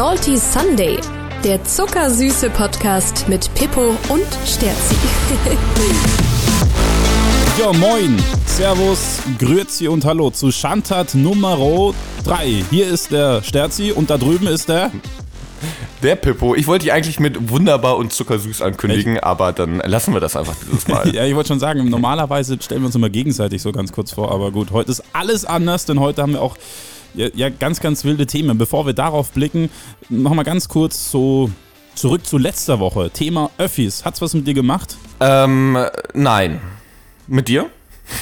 Salty Sunday, der zuckersüße Podcast mit Pippo und Sterzi. Ja, moin, Servus, Grüezi und Hallo zu Schantat Nummer 3. Hier ist der Sterzi und da drüben ist der... Der Pippo. Ich wollte dich eigentlich mit wunderbar und zuckersüß ankündigen, Echt? aber dann lassen wir das einfach dieses Mal. ja, ich wollte schon sagen, normalerweise stellen wir uns immer gegenseitig so ganz kurz vor, aber gut, heute ist alles anders, denn heute haben wir auch ja, ja ganz, ganz wilde Themen. Bevor wir darauf blicken, nochmal ganz kurz so zurück zu letzter Woche. Thema Öffis. Hat's was mit dir gemacht? Ähm, nein. Mit dir?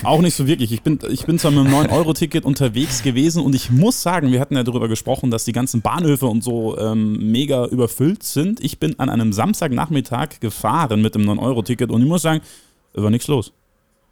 Auch nicht so wirklich. Ich bin, ich bin zwar mit einem 9-Euro-Ticket unterwegs gewesen und ich muss sagen, wir hatten ja darüber gesprochen, dass die ganzen Bahnhöfe und so ähm, mega überfüllt sind. Ich bin an einem Samstagnachmittag gefahren mit dem 9-Euro-Ticket und ich muss sagen, war nichts los.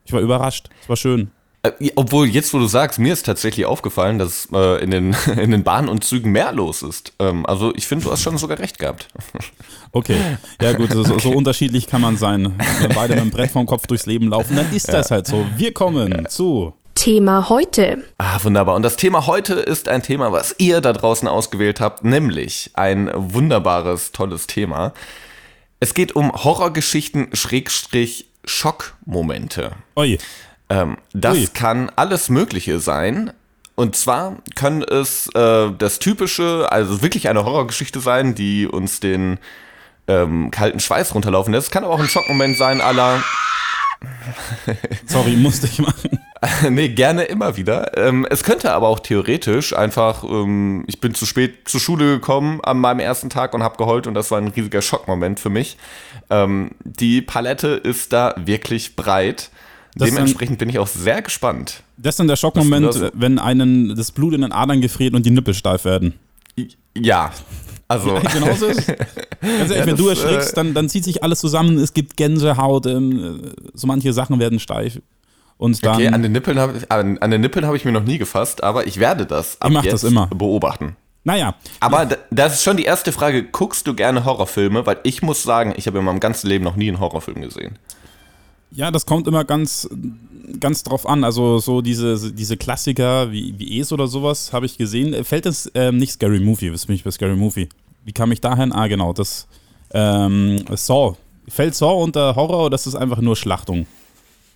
Ich war überrascht. Es war schön. Äh, obwohl, jetzt wo du sagst, mir ist tatsächlich aufgefallen, dass äh, in, den, in den Bahnen und Zügen mehr los ist. Ähm, also ich finde, du hast schon sogar recht gehabt. Okay, ja gut, so, okay. so, unterschiedlich kann man sein. Wenn beide mit dem Brett vom Kopf durchs Leben laufen, dann ist ja. das halt so. Wir kommen ja. zu Thema heute. Ah, wunderbar. Und das Thema heute ist ein Thema, was ihr da draußen ausgewählt habt, nämlich ein wunderbares, tolles Thema. Es geht um Horrorgeschichten Schrägstrich Schockmomente. Oi. Ähm, das Ui. kann alles Mögliche sein. Und zwar kann es äh, das typische, also wirklich eine Horrorgeschichte sein, die uns den ähm, kalten Schweiß runterlaufen lässt. Es kann aber auch ein Schockmoment sein, aller. Sorry, musste ich machen. nee, gerne immer wieder. Ähm, es könnte aber auch theoretisch einfach, ähm, ich bin zu spät zur Schule gekommen an meinem ersten Tag und habe geheult und das war ein riesiger Schockmoment für mich. Ähm, die Palette ist da wirklich breit. Das Dementsprechend bin ich auch sehr gespannt. Das ist dann der Schockmoment, wenn einen das Blut in den Adern gefriert und die Nippel steif werden. Ja. Also. Ja, genauso ist Ganz ehrlich, ja, wenn du erschrickst, äh, dann, dann zieht sich alles zusammen, es gibt Gänsehaut, ähm, so manche Sachen werden steif. Und dann, okay, an den Nippeln habe an, an Nippeln hab ich mir noch nie gefasst, aber ich werde das ab jetzt das immer. beobachten. Naja. Aber ja. das ist schon die erste Frage, guckst du gerne Horrorfilme? Weil ich muss sagen, ich habe in meinem ganzen Leben noch nie einen Horrorfilm gesehen. Ja, das kommt immer ganz, ganz drauf an. Also so diese, diese Klassiker wie, wie Es oder sowas habe ich gesehen. Fällt das ähm, nicht Scary Movie? Was bin ich bei Scary Movie? Wie kam ich dahin? Ah, genau, das ähm, Saw. Fällt Saw unter Horror oder ist das einfach nur Schlachtung?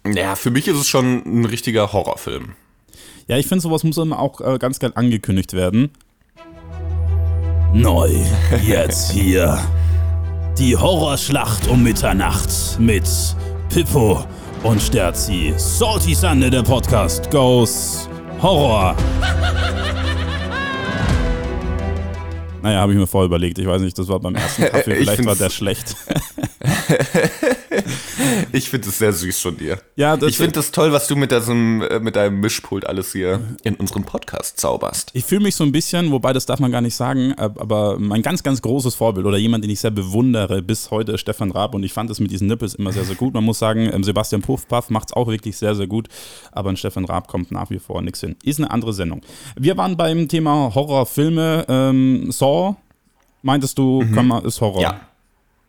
Ja, für mich ist es schon ein richtiger Horrorfilm. Ja, ich finde, sowas muss immer auch äh, ganz geil angekündigt werden. Neu, jetzt hier. Die Horrorschlacht um Mitternacht mit Pippo und Sterzi. Salty Sunday, der Podcast, goes Horror. Naja, habe ich mir vorher überlegt. Ich weiß nicht, das war beim ersten Kaffee. Vielleicht war der schlecht. ich finde es sehr süß von dir. Ja, ich finde es toll, was du mit, diesem, äh, mit deinem Mischpult alles hier in unserem Podcast zauberst. Ich fühle mich so ein bisschen, wobei das darf man gar nicht sagen, aber mein ganz, ganz großes Vorbild oder jemand, den ich sehr bewundere bis heute, ist Stefan Raab. Und ich fand es mit diesen Nippels immer sehr, sehr gut. Man muss sagen, ähm, Sebastian Puffpaff macht es auch wirklich sehr, sehr gut. Aber an Stefan Raab kommt nach wie vor nichts hin. Ist eine andere Sendung. Wir waren beim Thema Horrorfilme. Ähm, Saw, meintest du, mhm. ist Horror? Ja.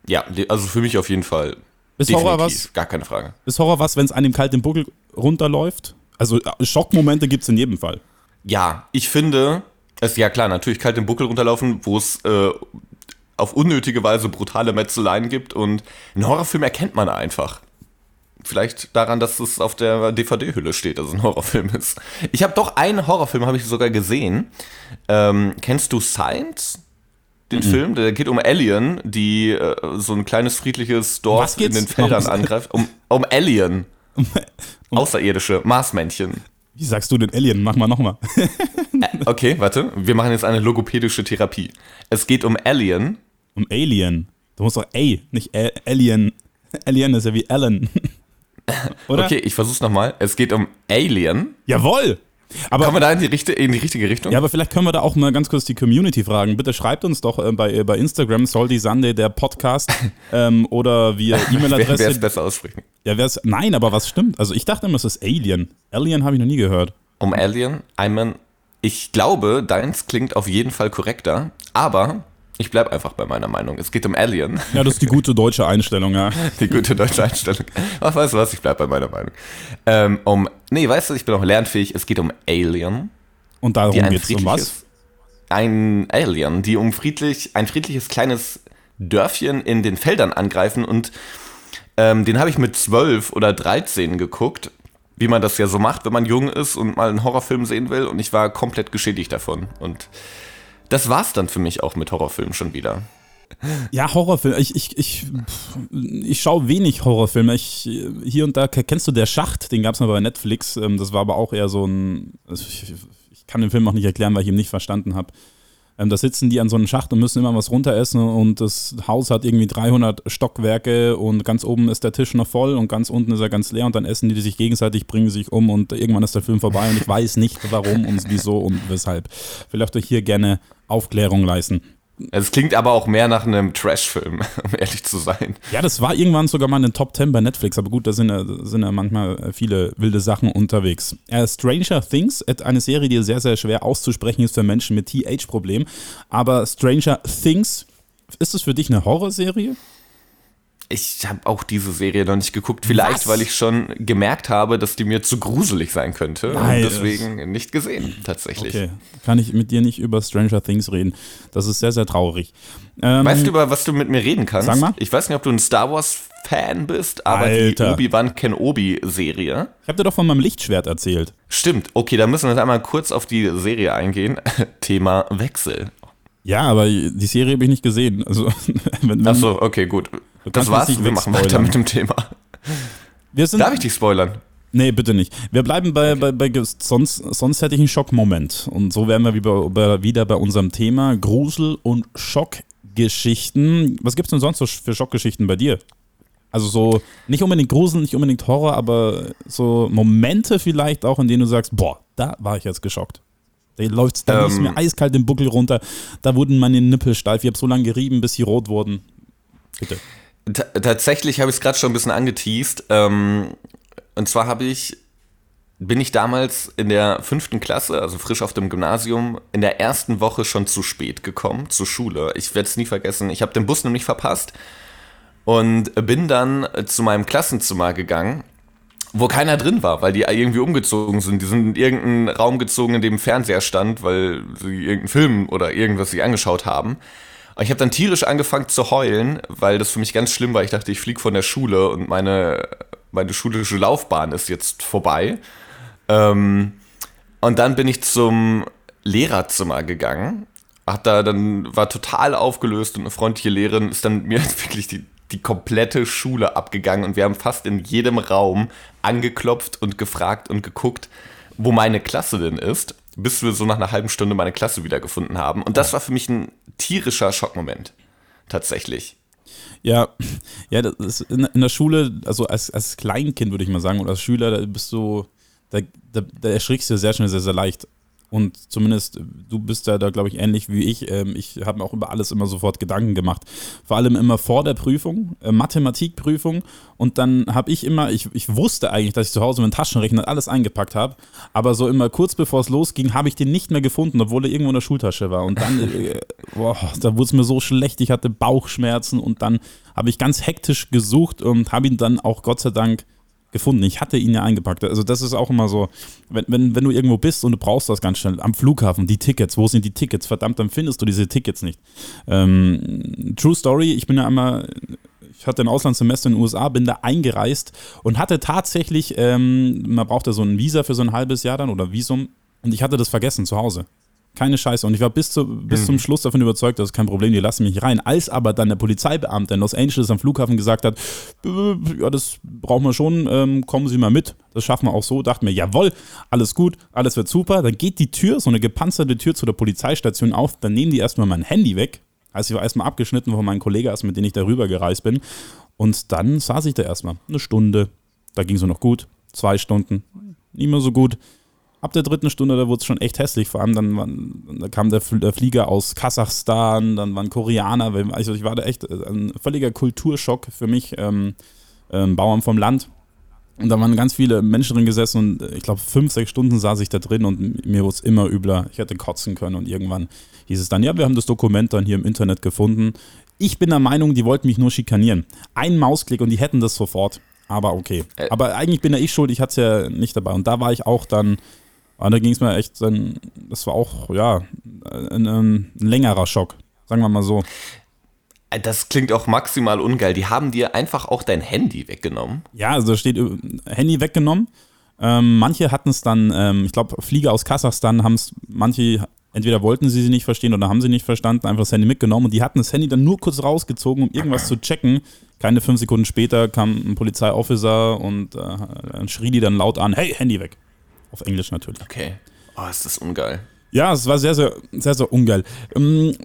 Ja, also für mich auf jeden Fall. Ist Definitiv, Horror was? Gar keine Frage. Ist Horror was, wenn es einem kalt den Buckel runterläuft? Also äh, Schockmomente gibt es in jedem Fall. Ja, ich finde, es ja klar, natürlich kalt den Buckel runterlaufen, wo es äh, auf unnötige Weise brutale Metzeleien gibt und einen Horrorfilm erkennt man einfach. Vielleicht daran, dass es auf der DVD-Hülle steht, dass es ein Horrorfilm ist. Ich habe doch einen Horrorfilm, habe ich sogar gesehen. Ähm, kennst du Science? Den mhm. Film. Der geht um Alien, die äh, so ein kleines friedliches Dorf in den Feldern angreift. Um, um Alien. Um, um, Außerirdische, Marsmännchen. Wie sagst du denn Alien? Mach mal nochmal. Okay, warte. Wir machen jetzt eine logopädische Therapie. Es geht um Alien. Um Alien. Du musst doch A, nicht A Alien. Alien ist ja wie Alan. Oder? Okay, ich versuch's nochmal. Es geht um Alien. Jawohl! Aber, Kommen wir da in die, richtige, in die richtige Richtung? Ja, aber vielleicht können wir da auch mal ganz kurz die Community fragen. Bitte schreibt uns doch äh, bei, äh, bei Instagram Salty Sunday, der Podcast, ähm, oder via E-Mail-Adresse. wer es besser aussprechen? Ja, wer es. Nein, aber was stimmt? Also ich dachte immer, es ist Alien. Alien habe ich noch nie gehört. Um Alien? I mean, ich glaube, deins klingt auf jeden Fall korrekter, aber ich bleibe einfach bei meiner Meinung. Es geht um Alien. Ja, das ist die gute deutsche Einstellung, ja. Die gute deutsche Einstellung. Ach, weißt du was? Ich bleibe bei meiner Meinung. Ähm, um, nee, weißt du, ich bin auch lernfähig. Es geht um Alien. Und darum geht es um was? ein Alien, die um friedlich, ein friedliches kleines Dörfchen in den Feldern angreifen und ähm, den habe ich mit 12 oder 13 geguckt, wie man das ja so macht, wenn man jung ist und mal einen Horrorfilm sehen will und ich war komplett geschädigt davon und das war's dann für mich auch mit Horrorfilmen schon wieder. Ja, Horrorfilme. Ich, ich, ich, ich schaue wenig Horrorfilme. Ich, hier und da, kennst du Der Schacht? Den gab es mal bei Netflix. Ähm, das war aber auch eher so ein. Also ich, ich, kann den Film auch nicht erklären, weil ich ihn nicht verstanden habe. Ähm, da sitzen die an so einem Schacht und müssen immer was runteressen und das Haus hat irgendwie 300 Stockwerke und ganz oben ist der Tisch noch voll und ganz unten ist er ganz leer und dann essen die sich gegenseitig, bringen sich um und irgendwann ist der Film vorbei und ich weiß nicht warum und wieso und weshalb. Vielleicht euch hier gerne Aufklärung leisten. Es klingt aber auch mehr nach einem Trash-Film, um ehrlich zu sein. Ja, das war irgendwann sogar mal in den Top 10 bei Netflix, aber gut, da sind ja, sind ja manchmal viele wilde Sachen unterwegs. Äh, Stranger Things, eine Serie, die sehr, sehr schwer auszusprechen ist für Menschen mit TH-Problem. Aber Stranger Things, ist es für dich eine Horrorserie? Ich habe auch diese Serie noch nicht geguckt. Vielleicht, Was? weil ich schon gemerkt habe, dass die mir zu gruselig sein könnte. Nein, und deswegen nicht gesehen, tatsächlich. Okay, kann ich mit dir nicht über Stranger Things reden. Das ist sehr, sehr traurig. Ähm, weißt du, über was du mit mir reden kannst? Sag mal. Ich weiß nicht, ob du ein Star Wars-Fan bist, aber Alter. die Obi-Wan Kenobi-Serie. Ich habe dir doch von meinem Lichtschwert erzählt. Stimmt. Okay, dann müssen wir jetzt einmal kurz auf die Serie eingehen. Thema Wechsel. Ja, aber die Serie habe ich nicht gesehen. Also, wenn, wenn, Ach so, okay, gut. Das war's. Wir machen weiter mit dem Thema. Darf ich dich spoilern? Nee, bitte nicht. Wir bleiben bei, okay. bei, bei sonst, sonst hätte ich einen Schockmoment. Und so wären wir wieder, wieder bei unserem Thema Grusel- und Schockgeschichten. Was gibt es denn sonst so für Schockgeschichten bei dir? Also so, nicht unbedingt Grusel, nicht unbedingt Horror, aber so Momente vielleicht auch, in denen du sagst, boah, da war ich jetzt geschockt. Da läuft da ähm, mir eiskalt den Buckel runter. Da wurden meine Nippel steif. Ich habe so lange gerieben, bis sie rot wurden. Bitte. Tatsächlich habe ich es gerade schon ein bisschen angeteased. Ähm, und zwar habe ich, bin ich damals in der fünften Klasse, also frisch auf dem Gymnasium, in der ersten Woche schon zu spät gekommen zur Schule. Ich werde es nie vergessen. Ich habe den Bus nämlich verpasst und bin dann zu meinem Klassenzimmer gegangen wo keiner drin war, weil die irgendwie umgezogen sind. Die sind in irgendeinen Raum gezogen, in dem Fernseher stand, weil sie irgendeinen Film oder irgendwas sich angeschaut haben. Ich habe dann tierisch angefangen zu heulen, weil das für mich ganz schlimm war. Ich dachte, ich fliege von der Schule und meine, meine schulische Laufbahn ist jetzt vorbei. Ähm, und dann bin ich zum Lehrerzimmer gegangen. Hat da dann war total aufgelöst und eine freundliche Lehrerin ist dann mir wirklich die, die komplette Schule abgegangen und wir haben fast in jedem Raum angeklopft und gefragt und geguckt, wo meine Klasse denn ist bis wir so nach einer halben Stunde meine Klasse wiedergefunden haben. Und das war für mich ein tierischer Schockmoment. Tatsächlich. Ja, ja, das ist in, in der Schule, also als, als Kleinkind würde ich mal sagen, oder als Schüler, da bist du, da, da, da erschrickst du sehr schnell, sehr, sehr leicht. Und zumindest du bist ja da, glaube ich, ähnlich wie ich. Ähm, ich habe mir auch über alles immer sofort Gedanken gemacht. Vor allem immer vor der Prüfung, äh, Mathematikprüfung. Und dann habe ich immer, ich, ich wusste eigentlich, dass ich zu Hause meinen Taschenrechner alles eingepackt habe. Aber so immer kurz bevor es losging, habe ich den nicht mehr gefunden, obwohl er irgendwo in der Schultasche war. Und dann, äh, boah, da wurde es mir so schlecht. Ich hatte Bauchschmerzen und dann habe ich ganz hektisch gesucht und habe ihn dann auch Gott sei Dank gefunden. Ich hatte ihn ja eingepackt. Also das ist auch immer so, wenn, wenn, wenn du irgendwo bist und du brauchst das ganz schnell, am Flughafen, die Tickets, wo sind die Tickets? Verdammt, dann findest du diese Tickets nicht. Ähm, True Story, ich bin ja einmal, ich hatte ein Auslandssemester in den USA, bin da eingereist und hatte tatsächlich, ähm, man brauchte so ein Visa für so ein halbes Jahr dann oder Visum und ich hatte das vergessen zu Hause. Keine Scheiße. Und ich war bis, zu, bis mhm. zum Schluss davon überzeugt, das ist kein Problem, die lassen mich rein. Als aber dann der Polizeibeamte in Los Angeles am Flughafen gesagt hat, ja, das brauchen wir schon, ähm, kommen Sie mal mit. Das schaffen wir auch so. Dachte mir, jawohl, alles gut, alles wird super. Dann geht die Tür, so eine gepanzerte Tür zu der Polizeistation auf. Dann nehmen die erstmal mein Handy weg. Also ich war erstmal abgeschnitten von meinen Kollegen, mit denen ich darüber gereist bin. Und dann saß ich da erstmal eine Stunde. Da ging es noch gut. Zwei Stunden. Nicht mehr so gut ab der dritten Stunde, da wurde es schon echt hässlich. Vor allem dann, da kam der, der, Flieger aus Kasachstan, dann waren Koreaner. Also ich war da echt äh, ein völliger Kulturschock für mich, ähm, ähm, Bauern vom Land. Und da waren ganz viele Menschen drin gesessen und äh, ich glaube, fünf, sechs Stunden saß ich da drin und mir wurde es immer übler. Ich hätte kotzen können und irgendwann hieß es dann, ja, wir haben das Dokument dann hier im Internet gefunden. Ich bin der Meinung, die wollten mich nur schikanieren. Ein Mausklick und die hätten das sofort. Aber okay. Äh. Aber eigentlich bin ja ich schuld, ich hatte es ja nicht dabei. Und da war ich auch dann und da ging es mir echt dann, das war auch, ja, ein, ein längerer Schock, sagen wir mal so. Das klingt auch maximal ungeil. Die haben dir einfach auch dein Handy weggenommen. Ja, also da steht äh, Handy weggenommen. Ähm, manche hatten es dann, ähm, ich glaube, Flieger aus Kasachstan haben es, manche, entweder wollten sie sie nicht verstehen oder haben sie nicht verstanden, einfach das Handy mitgenommen und die hatten das Handy dann nur kurz rausgezogen, um irgendwas zu checken. Keine fünf Sekunden später kam ein Polizeiofficer und äh, schrie die dann laut an, hey, Handy weg. Auf Englisch natürlich. Okay. Oh, ist das ungeil. Ja, es war sehr, sehr, sehr, sehr ungeil. Ähm,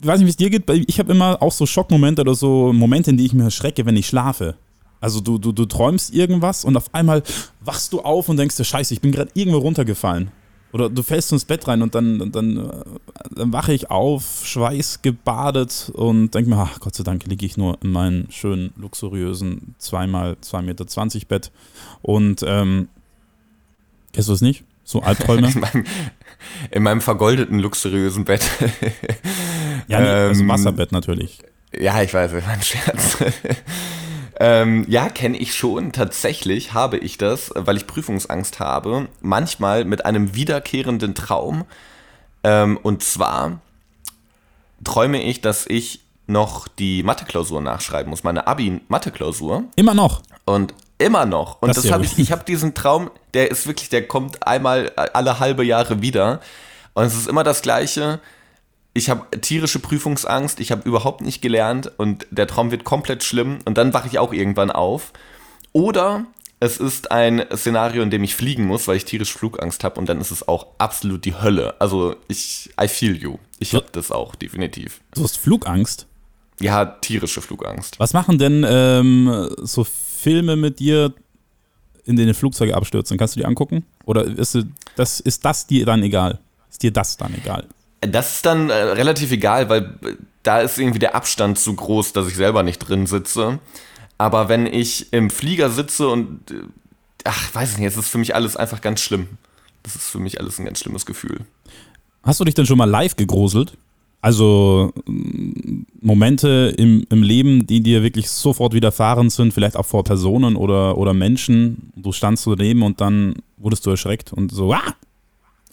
ich weiß nicht, wie es dir geht, ich habe immer auch so Schockmomente oder so Momente, in die ich mir erschrecke, wenn ich schlafe. Also du, du, du träumst irgendwas und auf einmal wachst du auf und denkst dir, scheiße, ich bin gerade irgendwo runtergefallen. Oder du fällst ins Bett rein und dann, dann, dann wache ich auf, schweißgebadet und denke mir, ach Gott sei Dank liege ich nur in meinem schönen, luxuriösen 2x2,20 Meter Bett. Und ähm, kennst du es nicht? So Albträume? in, meinem, in meinem vergoldeten, luxuriösen Bett. ja, nee, also ähm, Wasserbett natürlich. Ja, ich weiß, das war ein Scherz. Ähm, ja, kenne ich schon. Tatsächlich habe ich das, weil ich Prüfungsangst habe, manchmal mit einem wiederkehrenden Traum. Ähm, und zwar träume ich, dass ich noch die Mathe-Klausur nachschreiben muss, meine Abi-Mathe-Klausur. Immer noch. Und immer noch. Und das, das habe ich, ich habe diesen Traum, der ist wirklich, der kommt einmal alle halbe Jahre wieder. Und es ist immer das Gleiche ich habe tierische Prüfungsangst, ich habe überhaupt nicht gelernt und der Traum wird komplett schlimm und dann wache ich auch irgendwann auf. Oder es ist ein Szenario, in dem ich fliegen muss, weil ich tierische Flugangst habe und dann ist es auch absolut die Hölle. Also ich, I feel you. Ich habe das auch, definitiv. Du hast Flugangst? Ja, tierische Flugangst. Was machen denn ähm, so Filme mit dir, in denen Flugzeuge abstürzen? Kannst du die angucken? Oder ist das, ist das dir dann egal? Ist dir das dann egal? Das ist dann äh, relativ egal, weil äh, da ist irgendwie der Abstand zu groß, dass ich selber nicht drin sitze. Aber wenn ich im Flieger sitze und, äh, ach, weiß ich nicht, es ist für mich alles einfach ganz schlimm. Das ist für mich alles ein ganz schlimmes Gefühl. Hast du dich denn schon mal live gegruselt? Also Momente im, im Leben, die dir wirklich sofort widerfahren sind, vielleicht auch vor Personen oder, oder Menschen. Du standst daneben und dann wurdest du erschreckt und so, ah!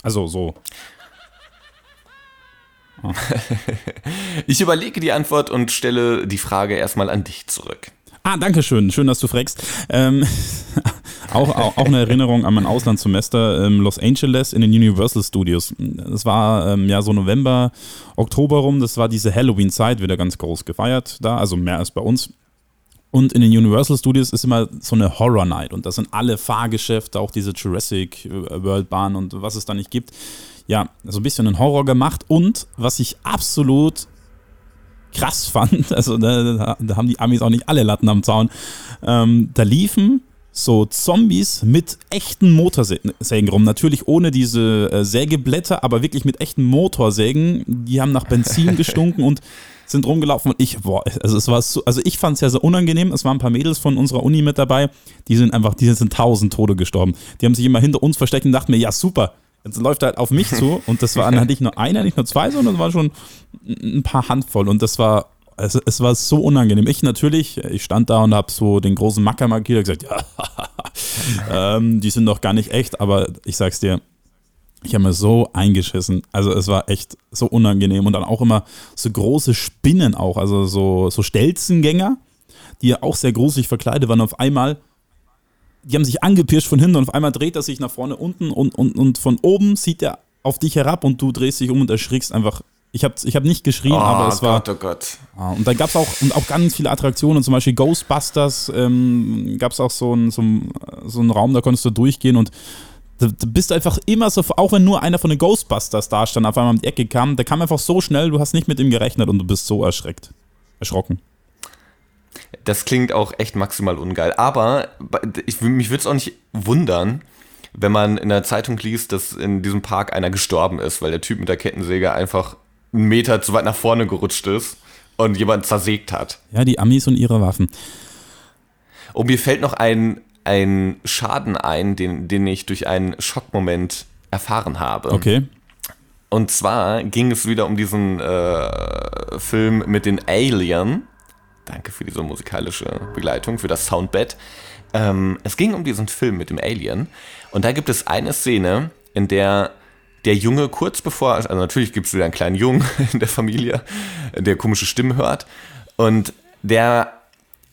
Also so. ich überlege die Antwort und stelle die Frage erstmal an dich zurück. Ah, danke schön. Schön, dass du fragst. Ähm, auch, auch, eine Erinnerung an mein Auslandssemester in Los Angeles in den Universal Studios. Das war ähm, ja so November, Oktober rum. Das war diese Halloween-Zeit, wieder ganz groß gefeiert da, also mehr als bei uns. Und in den Universal Studios ist immer so eine Horror Night und da sind alle Fahrgeschäfte, auch diese Jurassic World Bahn und was es da nicht gibt ja, so ein bisschen einen Horror gemacht. Und was ich absolut krass fand, also da, da haben die Amis auch nicht alle Latten am Zaun, ähm, da liefen so Zombies mit echten Motorsägen rum. Natürlich ohne diese äh, Sägeblätter, aber wirklich mit echten Motorsägen. Die haben nach Benzin gestunken und sind rumgelaufen und ich, boah, also es war so, also ich fand es ja sehr unangenehm. Es waren ein paar Mädels von unserer Uni mit dabei, die sind einfach, die sind tausend Tode gestorben. Die haben sich immer hinter uns versteckt und dachten mir, ja super, Jetzt läuft er halt auf mich zu und das waren halt nicht nur einer, nicht nur zwei, sondern es waren schon ein paar Handvoll und das war, es, es war so unangenehm. Ich natürlich, ich stand da und habe so den großen Macker markiert und gesagt, ja, ähm, die sind doch gar nicht echt, aber ich sag's dir, ich habe mir so eingeschissen. Also es war echt so unangenehm und dann auch immer so große Spinnen auch, also so, so Stelzengänger, die ja auch sehr gruselig verkleidet waren. Auf einmal die haben sich angepirscht von hinten und auf einmal dreht er sich nach vorne unten und, und, und von oben sieht er auf dich herab und du drehst dich um und erschrickst einfach. Ich habe ich hab nicht geschrien, oh, aber es war. Gott, oh Gott. und da gab es auch, und auch ganz viele Attraktionen, zum Beispiel Ghostbusters, ähm, gab es auch so einen so so ein Raum, da konntest du durchgehen und du, du bist einfach immer so, auch wenn nur einer von den Ghostbusters da stand, auf einmal um die Ecke kam, der kam einfach so schnell, du hast nicht mit ihm gerechnet und du bist so erschreckt. Erschrocken. Das klingt auch echt maximal ungeil. Aber ich, mich würde es auch nicht wundern, wenn man in der Zeitung liest, dass in diesem Park einer gestorben ist, weil der Typ mit der Kettensäge einfach einen Meter zu weit nach vorne gerutscht ist und jemand zersägt hat. Ja, die Amis und ihre Waffen. Und mir fällt noch ein, ein Schaden ein, den, den ich durch einen Schockmoment erfahren habe. Okay. Und zwar ging es wieder um diesen äh, Film mit den Alien. Danke für diese musikalische Begleitung, für das Soundbed. Ähm, es ging um diesen Film mit dem Alien. Und da gibt es eine Szene, in der der Junge kurz bevor, also natürlich gibt es wieder einen kleinen Jungen in der Familie, der komische Stimmen hört. Und der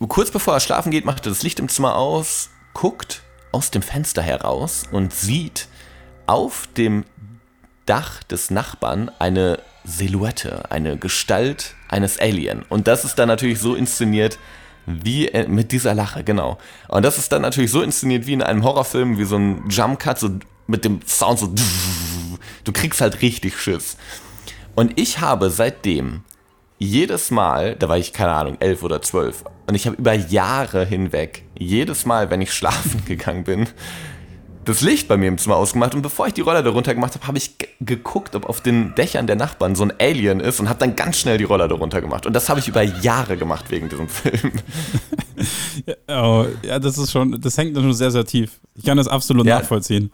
kurz bevor er schlafen geht, macht er das Licht im Zimmer aus, guckt aus dem Fenster heraus und sieht auf dem Dach des Nachbarn eine Silhouette, eine Gestalt eines Alien. Und das ist dann natürlich so inszeniert, wie äh, mit dieser Lache, genau. Und das ist dann natürlich so inszeniert wie in einem Horrorfilm, wie so ein Jumpcut, so mit dem Sound so. Du kriegst halt richtig Schiss. Und ich habe seitdem jedes Mal, da war ich keine Ahnung, elf oder zwölf, und ich habe über Jahre hinweg, jedes Mal, wenn ich schlafen gegangen bin, das Licht bei mir im Zimmer ausgemacht und bevor ich die Roller darunter gemacht habe, habe ich geguckt, ob auf den Dächern der Nachbarn so ein Alien ist und habe dann ganz schnell die Roller darunter gemacht. Und das habe ich über Jahre gemacht wegen diesem Film. ja, oh, ja, das ist schon, das hängt schon sehr, sehr tief. Ich kann das absolut ja. nachvollziehen.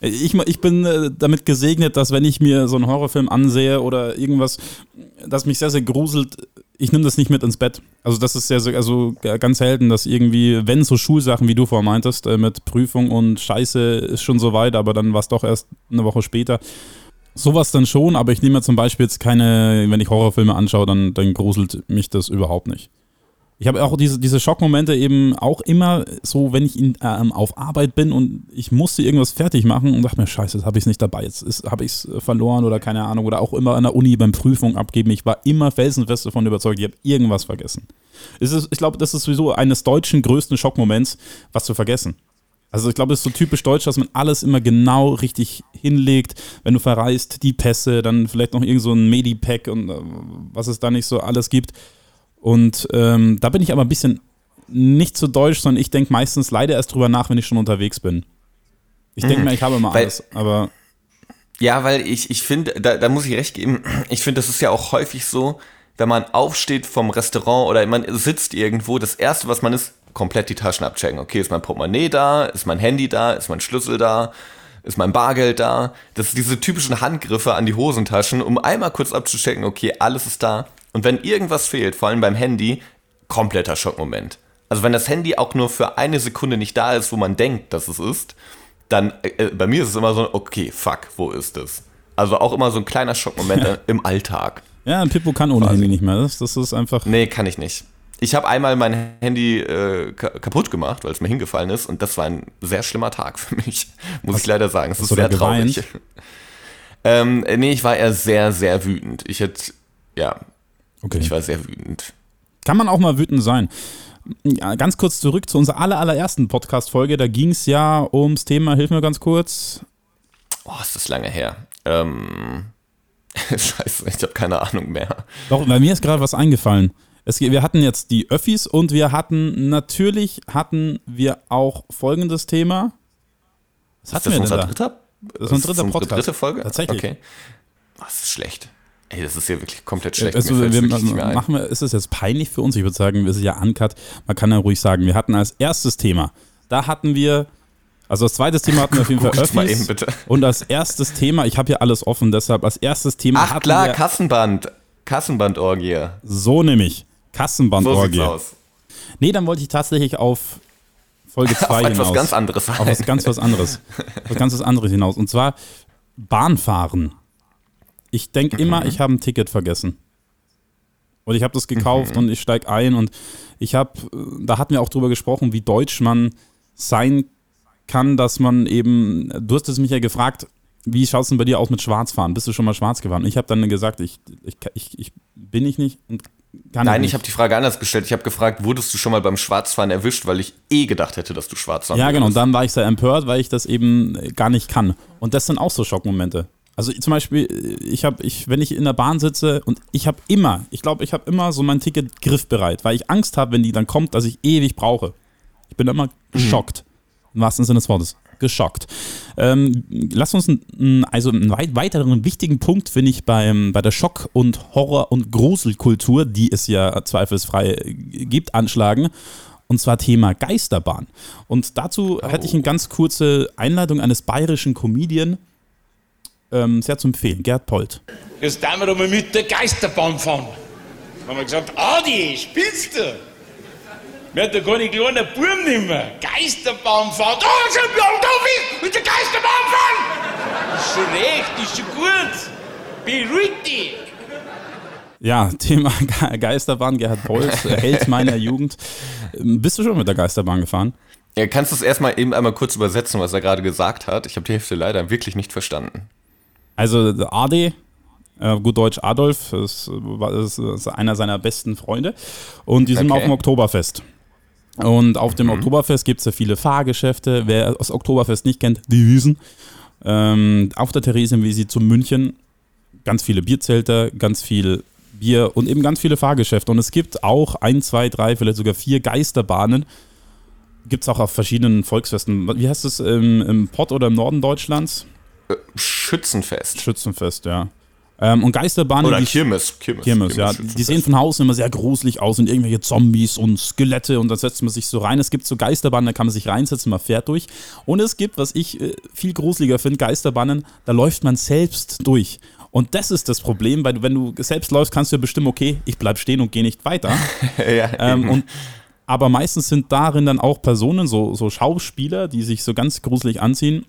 Ich, ich bin äh, damit gesegnet, dass wenn ich mir so einen Horrorfilm ansehe oder irgendwas, das mich sehr, sehr gruselt, ich nehme das nicht mit ins Bett. Also das ist sehr, sehr, also ganz selten, dass irgendwie, wenn so Schulsachen, wie du vorhin meintest, äh, mit Prüfung und Scheiße ist schon so weit, aber dann war es doch erst eine Woche später. Sowas dann schon, aber ich nehme zum Beispiel jetzt keine, wenn ich Horrorfilme anschaue, dann, dann gruselt mich das überhaupt nicht. Ich habe auch diese, diese Schockmomente eben auch immer so, wenn ich in, ähm, auf Arbeit bin und ich musste irgendwas fertig machen und dachte mir, scheiße, jetzt habe ich es nicht dabei, jetzt habe ich es verloren oder keine Ahnung. Oder auch immer an der Uni beim Prüfung abgeben. Ich war immer felsenfest davon überzeugt, ich habe irgendwas vergessen. Es ist, ich glaube, das ist sowieso eines deutschen größten Schockmoments, was zu vergessen. Also ich glaube, es ist so typisch deutsch, dass man alles immer genau richtig hinlegt. Wenn du verreist, die Pässe, dann vielleicht noch irgend so ein Medipack und äh, was es da nicht so alles gibt. Und ähm, da bin ich aber ein bisschen nicht so deutsch, sondern ich denke meistens leider erst drüber nach, wenn ich schon unterwegs bin. Ich denke mhm. mir, ich habe immer weil, alles, aber. Ja, weil ich, ich finde, da, da muss ich recht geben, ich finde, das ist ja auch häufig so, wenn man aufsteht vom Restaurant oder man sitzt irgendwo, das erste, was man ist, komplett die Taschen abchecken. Okay, ist mein Portemonnaie da? Ist mein Handy da? Ist mein Schlüssel da? Ist mein Bargeld da? Das sind diese typischen Handgriffe an die Hosentaschen, um einmal kurz abzuchecken, okay, alles ist da. Und wenn irgendwas fehlt, vor allem beim Handy, kompletter Schockmoment. Also wenn das Handy auch nur für eine Sekunde nicht da ist, wo man denkt, dass es ist, dann äh, äh bei mir ist es immer so, okay, fuck, wo ist es? Also auch immer so ein kleiner Schockmoment ja. im Alltag. Ja, ein Pippo kann ohne Handy nicht mehr. Das, das ist einfach. Nee, kann ich nicht. Ich habe einmal mein Handy äh, kaputt gemacht, weil es mir hingefallen ist und das war ein sehr schlimmer Tag für mich, muss hast, ich leider sagen. Es ist sehr traurig. ähm, nee, ich war eher sehr, sehr wütend. Ich hätte, ja, Okay. Ich war sehr wütend. Kann man auch mal wütend sein. Ja, ganz kurz zurück zu unserer aller, allerersten Podcast-Folge. Da ging es ja ums Thema, hilf mir ganz kurz. Oh, ist das lange her. Ähm, Scheiße, ich habe keine Ahnung mehr. Doch, bei mir ist gerade was eingefallen. Es, wir hatten jetzt die Öffis und wir hatten, natürlich hatten wir auch folgendes Thema. Was hatten ist das wir unser denn da? dritter? Das ist unser dritter Podcast. dritte Folge? Tatsächlich. Okay. Das ist schlecht. Ey, das ist ja wirklich komplett schlecht. Also, wir, machen wir, ist es jetzt peinlich für uns? Ich würde sagen, wir sind ja uncut. Man kann ja ruhig sagen, wir hatten als erstes Thema, da hatten wir, also als zweites Thema hatten wir auf jeden Fall Öffis. Mal eben bitte. Und als erstes Thema, ich habe hier alles offen, deshalb als erstes Thema Ach, hatten klar, wir. Kassenband. Kassenbandorgie. So nämlich. Kassenbandorgie. So aus. Nee, dann wollte ich tatsächlich auf Folge 2 hinaus. Auf was ganz anderes. Auf was ganz was anderes. was ganz was anderes hinaus. Und zwar Bahnfahren. Ich denke immer, mhm. ich habe ein Ticket vergessen. Und ich habe das gekauft mhm. und ich steige ein und ich habe, da hatten wir auch drüber gesprochen, wie deutsch man sein kann, dass man eben, du hast es mich ja gefragt, wie schaut es denn bei dir aus mit Schwarzfahren? Bist du schon mal schwarz gefahren? Ich habe dann gesagt, ich, ich, ich, ich, bin ich nicht und kann Nein, ich, ich habe die Frage anders gestellt. Ich habe gefragt, wurdest du schon mal beim Schwarzfahren erwischt, weil ich eh gedacht hätte, dass du schwarz fahren Ja, genau. Und dann war ich sehr empört, weil ich das eben gar nicht kann. Und das sind auch so Schockmomente. Also zum Beispiel, ich habe, ich, wenn ich in der Bahn sitze und ich habe immer, ich glaube, ich habe immer so mein Ticket griffbereit, weil ich Angst habe, wenn die dann kommt, dass ich ewig brauche. Ich bin immer mhm. geschockt. Im wahrsten Sinne des Wortes. Geschockt. Ähm, lass uns einen, also einen weiteren wichtigen Punkt, finde ich, beim, bei der Schock- und Horror- und Gruselkultur, die es ja zweifelsfrei gibt, anschlagen. Und zwar Thema Geisterbahn. Und dazu oh. hätte ich eine ganz kurze Einleitung eines bayerischen Comedian, ähm, sehr zu empfehlen. Gerd Polt. Jetzt tun wir mal mit der Geisterbahn fahren. Dann haben wir gesagt, Adi, spielst du? Wir hatten gar nicht kleiner Buben nicht mehr. Geisterbahn fahren. Da sind wir unterwegs mit der Geisterbahn fahren! Ist schon recht, ist schon gut. Beruhig dich. Ja, Thema Ge- Geisterbahn, Gerhard Bolz, Held meiner Jugend. Ähm, Bist du schon mit der Geisterbahn gefahren? Ja, kannst du es erstmal eben einmal kurz übersetzen, was er gerade gesagt hat? Ich habe die Hälfte leider wirklich nicht verstanden. Also der AD, äh, gut Deutsch Adolf, ist, ist, ist einer seiner besten Freunde. Und die sind Okay. auf dem Oktoberfest. Und auf dem Oktoberfest gibt es ja viele Fahrgeschäfte. Wer das Oktoberfest nicht kennt, die Wiesen. Ähm, auf der Theresienwiese zu München ganz viele Bierzelte, ganz viel Bier und eben ganz viele Fahrgeschäfte. Und es gibt auch ein, zwei, drei, vielleicht sogar vier Geisterbahnen. Gibt es auch auf verschiedenen Volksfesten. Wie heißt es im, im Pott oder im Norden Deutschlands? Schützenfest. Schützenfest, ja. Ähm, und Geisterbahnen, Oder die Kirmes. Kirmes, Kirmes, ja. Schützenfest. Die sehen von außen immer sehr gruselig aus und irgendwelche Zombies und Skelette und da setzt man sich so rein. Es gibt so Geisterbahnen, da kann man sich reinsetzen, man fährt durch. Und es gibt, was ich äh, viel gruseliger finde, Geisterbahnen, da läuft man selbst durch. Und das ist das Problem, weil du, wenn du selbst läufst, kannst du ja bestimmen, okay, ich bleib stehen und gehe nicht weiter. ja, ähm, und, aber meistens sind darin dann auch Personen, so, so Schauspieler, die sich so ganz gruselig anziehen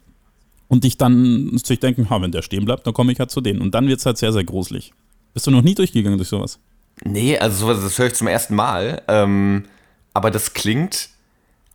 und dich dann sich denken, ha, wenn der stehen bleibt, dann komme ich halt zu denen. Und dann wird es halt sehr, sehr gruselig. Bist du noch nie durchgegangen durch sowas? Nee, also sowas, das höre ich zum ersten Mal. Ähm, aber das klingt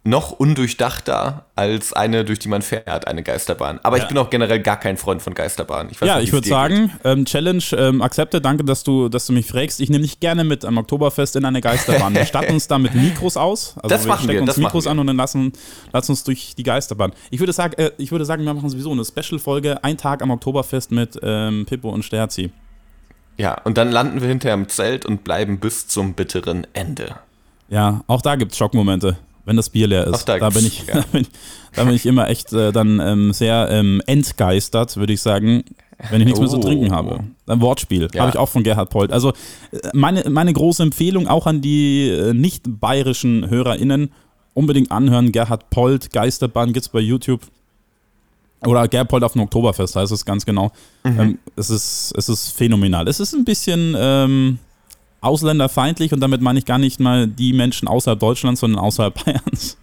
noch undurchdachter als eine, durch die man fährt, eine Geisterbahn. Aber ich Ja. bin auch generell gar kein Freund von Geisterbahnen. Ich ja, nicht, ich würde sagen, ähm, Challenge ähm, akzepte. Danke, dass du, dass du mich fragst. Ich nehme dich gerne mit am Oktoberfest in eine Geisterbahn. Wir statten uns da mit Mikros aus. Also Das machen wir, stecken uns das machen Mikros wir. an und dann lassen, lassen uns durch die Geisterbahn. Ich würde, sagen, äh, ich würde sagen, wir machen sowieso eine Special-Folge, ein Tag am Oktoberfest mit ähm, Pippo und Sterzi. Ja, und dann landen wir hinterher im Zelt und bleiben bis zum bitteren Ende. Ja, auch da gibt es Schockmomente, wenn das Bier leer ist. Auch da da, bin ich, ja. da, bin da bin ich immer echt äh, dann ähm, sehr ähm, entgeistert, würde ich sagen, wenn ich nichts mehr zu Oh. trinken habe. Ein Wortspiel, Ja. habe ich auch von Gerhard Polt. Also äh, meine, meine große Empfehlung auch an die äh, nicht bayerischen HörerInnen, unbedingt anhören. Gerhard Polt, Geisterbahn gibt es bei YouTube. Oder Gerhard Polt auf dem Oktoberfest heißt es ganz genau. Ähm, es, ist, es ist phänomenal. Es ist ein bisschen ähm, ausländerfeindlich und damit meine ich gar nicht mal die Menschen außerhalb Deutschlands, sondern außerhalb Bayerns.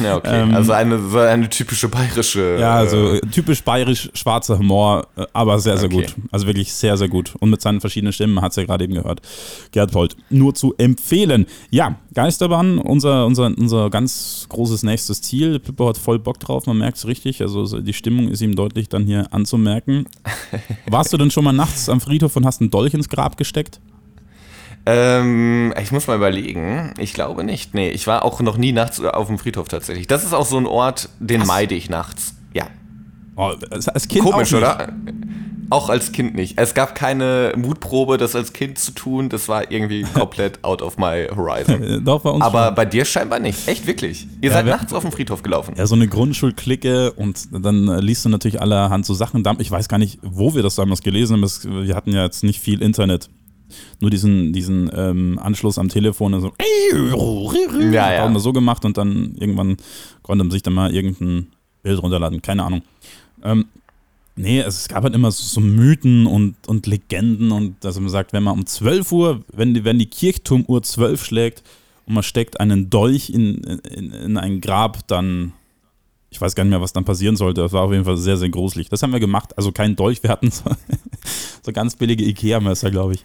Ja, okay. Ähm, also eine, eine typische bayerische. Ja, also äh, typisch bayerisch schwarzer Humor, äh, aber sehr, sehr Okay. gut. Also wirklich sehr, sehr gut. Und mit seinen verschiedenen Stimmen, hat es ja gerade eben gehört. Gerd Polt, nur zu empfehlen. Ja, Geisterbahn, unser, unser, unser ganz großes nächstes Ziel. Pippo hat voll Bock drauf, man merkt es richtig. Also so die Stimmung ist ihm deutlich dann hier anzumerken. Warst du denn schon mal nachts am Friedhof und hast einen Dolch ins Grab gesteckt? Ähm, ich muss mal überlegen. Ich glaube nicht. Nee, ich war auch noch nie nachts auf dem Friedhof tatsächlich. Das ist auch so ein Ort, den meide ich nachts. Ja. Oh, als Kind Komisch, auch oder? Auch als Kind nicht. Es gab keine Mutprobe, das als Kind zu tun. Das war irgendwie komplett out of my horizon. Äh, Doch, bei uns Aber schon. bei dir scheinbar nicht. Echt, wirklich. Ihr seid wir- nachts auf dem Friedhof gelaufen. Ja, so eine Grundschulklicke und dann liest du natürlich allerhand so Sachen. Ich weiß gar nicht, wo wir das damals gelesen haben. Wir hatten ja jetzt nicht viel Internet. Nur diesen, diesen ähm, Anschluss am Telefon. Also, Ja, ja. haben wir so gemacht und dann irgendwann konnte man sich dann mal irgendein Bild runterladen. Keine Ahnung. Ähm, nee, es gab halt immer so, so Mythen und, und Legenden und dass man sagt, wenn man um 12 Uhr, wenn die, wenn die Kirchturmuhr 12 schlägt und man steckt einen Dolch in, in, in ein Grab, dann ich weiß gar nicht mehr, was dann passieren sollte. Das war auf jeden Fall sehr, sehr gruselig. Das haben wir gemacht. Also kein Dolch, wir hatten so, so ganz billige Ikea-Messer, glaube ich.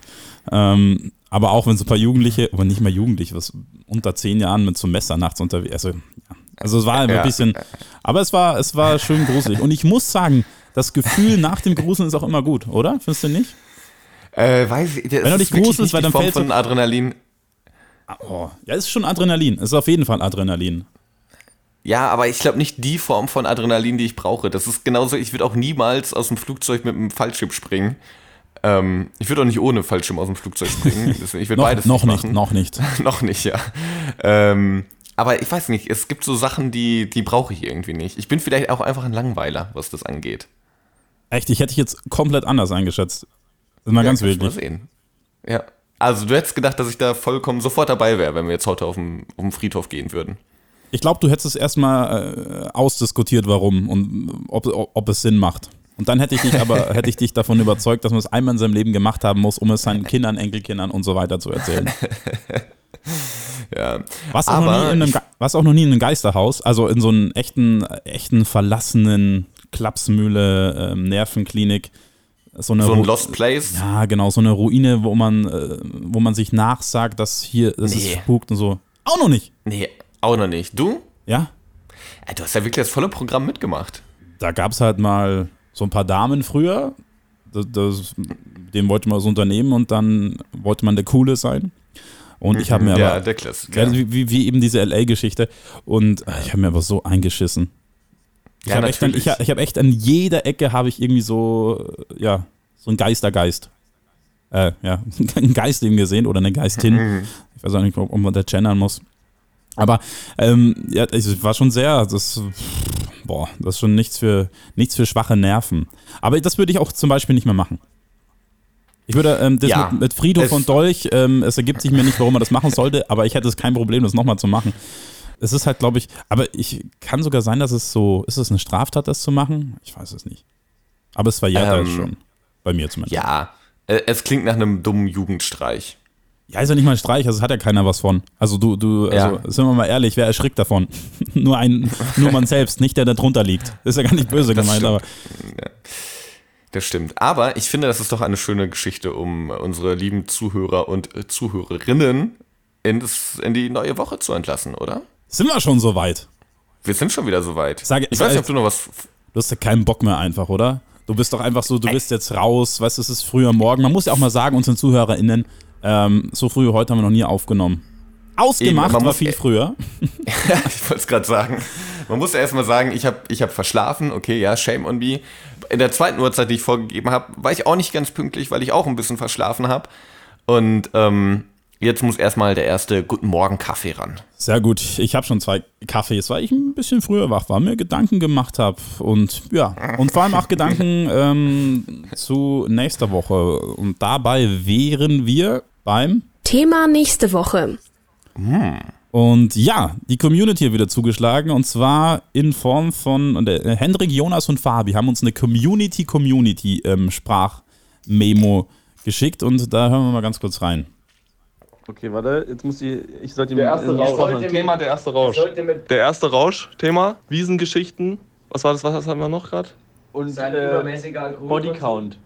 Ähm, aber auch wenn so ein paar Jugendliche, aber nicht mal Jugendliche, was unter zehn Jahren mit so einem Messer nachts unterwegs. Also, ja. also es war Ja. ein bisschen, aber es war, es war schön gruselig. Und ich muss sagen, das Gefühl nach dem Gruseln ist auch immer gut, oder? Findest du nicht? Äh, weiß ich, Wenn du ist dich gruselst, weil dann fällt von Adrenalin. Oh, ja, es ist schon Adrenalin. Es ist auf jeden Fall Adrenalin. Ja, aber ich glaube nicht die Form von Adrenalin, die ich brauche. Das ist genauso, ich würde auch niemals aus dem Flugzeug mit einem Fallschirm springen. Ähm, ich würde auch nicht ohne Fallschirm aus dem Flugzeug springen. Deswegen, Ich würde Noch, beides noch nicht machen. noch nicht. noch nicht, ja. Ähm, aber ich weiß nicht, es gibt so Sachen, die, die brauche ich irgendwie nicht. Ich bin vielleicht auch einfach ein Langweiler, was das angeht. Echt, ich hätte dich jetzt komplett anders eingeschätzt. Mal ganz ja, du wild. Mal sehen. Ja. Also du hättest gedacht, dass ich da vollkommen sofort dabei wäre, wenn wir jetzt heute auf den, auf den Friedhof gehen würden. Ich glaube, du hättest es erstmal äh, ausdiskutiert, warum und ob, ob, es Sinn macht. Und dann hätte ich dich aber hätte ich dich davon überzeugt, dass man es einmal in seinem Leben gemacht haben muss, um es seinen Kindern, Enkelkindern und so weiter zu erzählen. Ja. Was auch, noch Aber nie in einem, was auch noch nie in einem Geisterhaus, also in so einem echten, echten verlassenen Klapsmühle, ähm, Nervenklinik. So, eine So ein Ru- Lost Place. Ja, genau, so eine Ruine, wo man, äh, wo man sich nachsagt, dass hier es ist Nee. spukt und so. Auch noch nicht. Nee, auch noch nicht. Du? Ja, Ja, du hast ja wirklich das volle Programm mitgemacht. da gab es halt mal so ein paar Damen früher. Das, das, dem wollte man das Unternehmen und dann wollte man der Coole sein. Und ich habe mir ja, aber, der Klassiker. ja, wie, wie, wie eben diese LA-Geschichte. Und äh, ich habe mir aber so eingeschissen. Ich Ja, habe echt, an- ich, ich hab echt an jeder Ecke habe ich irgendwie so, äh, ja, so ein Geistergeist. Äh, ja, einen Geist eben gesehen oder eine Geistin. Mhm. Ich weiß auch nicht, ob man da gendern muss. Aber ähm, ja, es war schon sehr, das, boah, das ist schon nichts für, nichts für schwache Nerven. Aber das würde ich auch zum Beispiel nicht mehr machen. Ich würde ähm, das Ja, mit, mit es- von Dolch, ähm, es ergibt sich mir nicht, warum man das machen sollte, aber ich hätte es kein Problem, das nochmal zu machen. Es ist halt, glaube ich, aber ich kann sogar sein, dass es so, ist es eine Straftat, das zu machen? Ich weiß es nicht. Aber es verjährt halt Ähm, schon. Bei mir zumindest. Ja, äh, es klingt nach einem dummen Jugendstreich. Ja, ist ja nicht mal ein Streich, also hat ja keiner was von. Also du, du, also Ja. sind wir mal ehrlich, wer erschrickt davon? nur ein, nur man selbst, nicht der, der drunter liegt. Ist ja gar nicht böse Das gemeint, stimmt. aber Das stimmt. Aber ich finde, das ist doch eine schöne Geschichte, um unsere lieben Zuhörer und äh, Zuhörerinnen in, das, in die neue Woche zu entlassen, oder? sind wir schon so weit? Wir sind schon wieder soweit. Sag- ich weiß nicht, ob sag- du noch was. Du hast ja keinen Bock mehr einfach, oder? Du bist doch einfach so, du bist jetzt raus, weißt du, es ist früher morgen. Man muss ja auch mal sagen, unseren ZuhörerInnen, ähm, so früh heute haben wir noch nie aufgenommen. Ausgemacht Eben, war viel früher. ich wollte es gerade sagen. Man muss ja erstmal sagen, ich habe ich hab verschlafen. Okay, ja, shame on me. In der zweiten Uhrzeit, die ich vorgegeben habe, war ich auch nicht ganz pünktlich, weil ich auch ein bisschen verschlafen habe. Und ähm, jetzt muss erstmal der erste Guten Morgen Kaffee ran. Sehr gut. Ich habe schon zwei Kaffees, weil ich ein bisschen früher wach war, mir Gedanken gemacht habe. Und ja, und vor allem auch Gedanken ähm, zu nächster Woche. Und dabei wären wir beim. Thema nächste Woche. Und ja, die Community hat wieder zugeschlagen. Und zwar in Form von und, äh, Hendrik, Jonas und Fabi haben uns eine Community-Community-Sprach-Memo geschickt. Und da hören wir mal ganz kurz rein. Okay, warte, jetzt muss ich, ich sollte Der erste Rausch. Thema der erste Rausch. Der erste Rausch, Thema, Wiesengeschichten. Was war das, was hatten wir noch gerade? Und Sein äh. Body Count.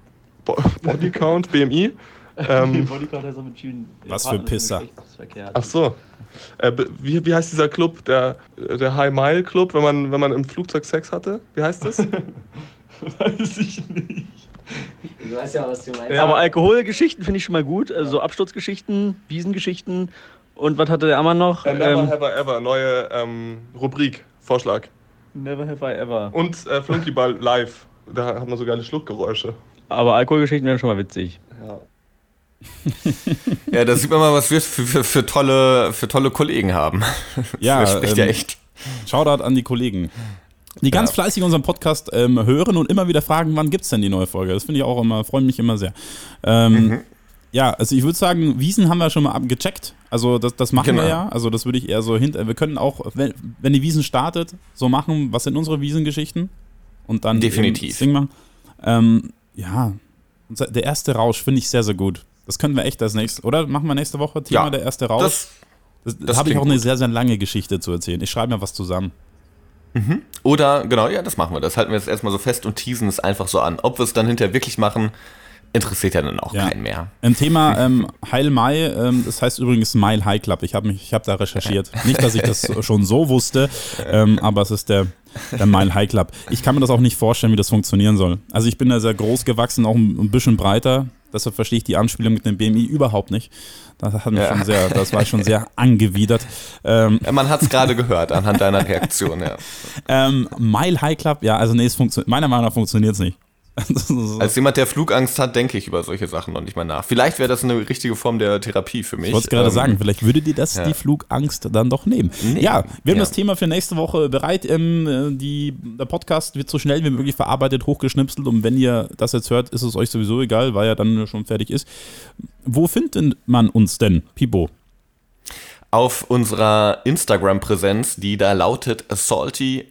Bo Body Count, BMI. Ähm, vielen Was für Partnern Pisser. Ach so. Äh, wie, wie heißt dieser Club? Der, der High Mile Club, wenn man, wenn man im Flugzeug Sex hatte? Wie heißt das? Weiß ich nicht. Du weißt ja, was du meinst. Ja, aber Alkoholgeschichten finde ich schon mal gut. Also so Absturzgeschichten, Wiesengeschichten. Und was hatte der Ammer noch? Äh, never Ähm, have I ever, neue ähm, Rubrik, Vorschlag. never have I ever. Und äh, Flunkyball live. Da hat man so geile Schluckgeräusche. Aber Alkoholgeschichten wären schon mal witzig. Ja, da sieht man mal, was wir für, für, für, tolle, für tolle Kollegen haben. Ja, das spricht ja ähm, echt. Shoutout an die Kollegen. Die ganz Ja. fleißig unseren Podcast ähm, hören und immer wieder fragen, wann gibt es denn die neue Folge? Das finde ich auch immer, freut mich immer sehr. Ähm, Mhm. Ja, also ich würde sagen, Wiesen haben wir schon mal abgecheckt. Also das, das machen wir Genau. ja. Also das würde ich eher so hinter. Wir können auch, wenn, wenn die Wiesen startet, so machen, was sind unsere Wiesengeschichten? Und dann Definitiv. eben das Ding machen. Ähm, ja, der erste Rausch finde ich sehr, sehr gut. Das können wir echt als nächstes, oder? Machen wir nächste Woche Thema Ja, der erste Rausch? Das, Das, Das habe ich auch eine gut. sehr, sehr lange Geschichte zu erzählen. Ich schreibe mir was zusammen. oder, genau, ja, das machen wir. Das halten wir jetzt erstmal so fest und teasen es einfach so an. Ob wir es dann hinterher wirklich machen, interessiert ja dann auch Ja. keinen mehr. Im Thema ähm, Heil Mai, ähm, das heißt übrigens Smile High Club. Ich habe habe da recherchiert. Nicht, dass ich das schon so wusste, ähm, aber es ist der, der Mile High Club. Ich kann mir das auch nicht vorstellen, wie das funktionieren soll. Also ich bin da sehr groß gewachsen, auch ein bisschen breiter. Deshalb verstehe ich die Anspielung mit dem BMI überhaupt nicht. Das hat mich Ja. schon sehr, das war ich schon sehr angewidert. Ähm, Ja, man hat es gerade gehört anhand deiner Reaktion, ja. ähm, Mile High Club, ja, also nee, es funktioniert. Meiner Meinung nach funktioniert es nicht. Als jemand, der Flugangst hat, denke ich über solche Sachen noch nicht mal nach. Vielleicht wäre das eine richtige Form der Therapie für mich. Ich wollte es gerade Ähm, sagen, vielleicht würde dir das ja. die Flugangst dann doch nehmen. Nee. Ja, wir haben Ja. das Thema für nächste Woche bereit. Ähm, äh, die, der Podcast wird so schnell wie möglich verarbeitet, hochgeschnipselt und wenn ihr das jetzt hört, ist es euch sowieso egal, weil er dann schon fertig ist. Wo findet man uns denn, Pipo? Auf unserer Instagram-Präsenz, die da lautet salty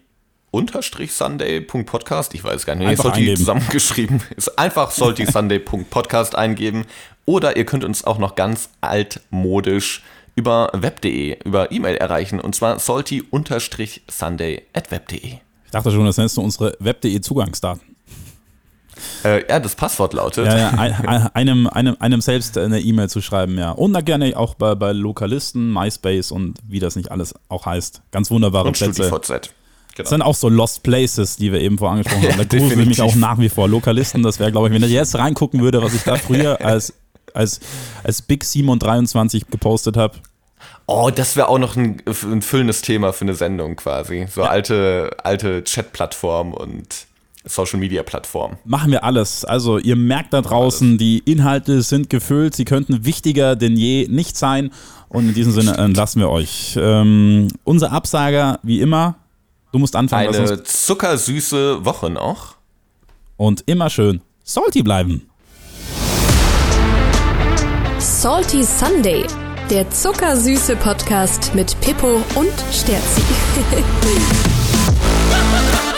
Sunday.podcast, ich weiß gar nicht, Einfach salty eingeben. zusammengeschrieben, ist einfach saltysunday.podcast eingeben oder ihr könnt uns auch noch ganz altmodisch über web.de, über E-Mail erreichen und zwar salty-sunday at web.de. dachte schon, das nennst du unsere web.de Zugangsdaten. Äh, ja, das Passwort lautet. Ja, ja, ein, ein, einem, einem, einem selbst eine E-Mail zu schreiben, ja. Und da gerne auch bei, bei Lokalisten, MySpace und wie das nicht alles auch heißt. Ganz wunderbare und Plätze. StudiVZ. Das Genau. sind auch so Lost Places, die wir eben vor angesprochen haben. Ja, Da gruselt mich definitiv. auch nach wie vor. Lokalisten, das wäre, glaube ich, wenn ich jetzt reingucken würde, was ich da früher als, als, als Big Simon 23 gepostet habe. Oh, das wäre auch noch ein, ein füllendes Thema für eine Sendung quasi. So alte, alte Chat-Plattformen und Social-Media-Plattformen. Machen wir alles. Also ihr merkt da draußen, die Inhalte sind gefüllt, sie könnten wichtiger denn je nicht sein. Und in diesem Sinne entlassen wir euch. Ähm, unser Absager, wie immer, du musst anfangen. Eine zuckersüße Woche noch. und immer schön salty bleiben. Salty Sunday, der zuckersüße Podcast mit Pippo und Sterzi.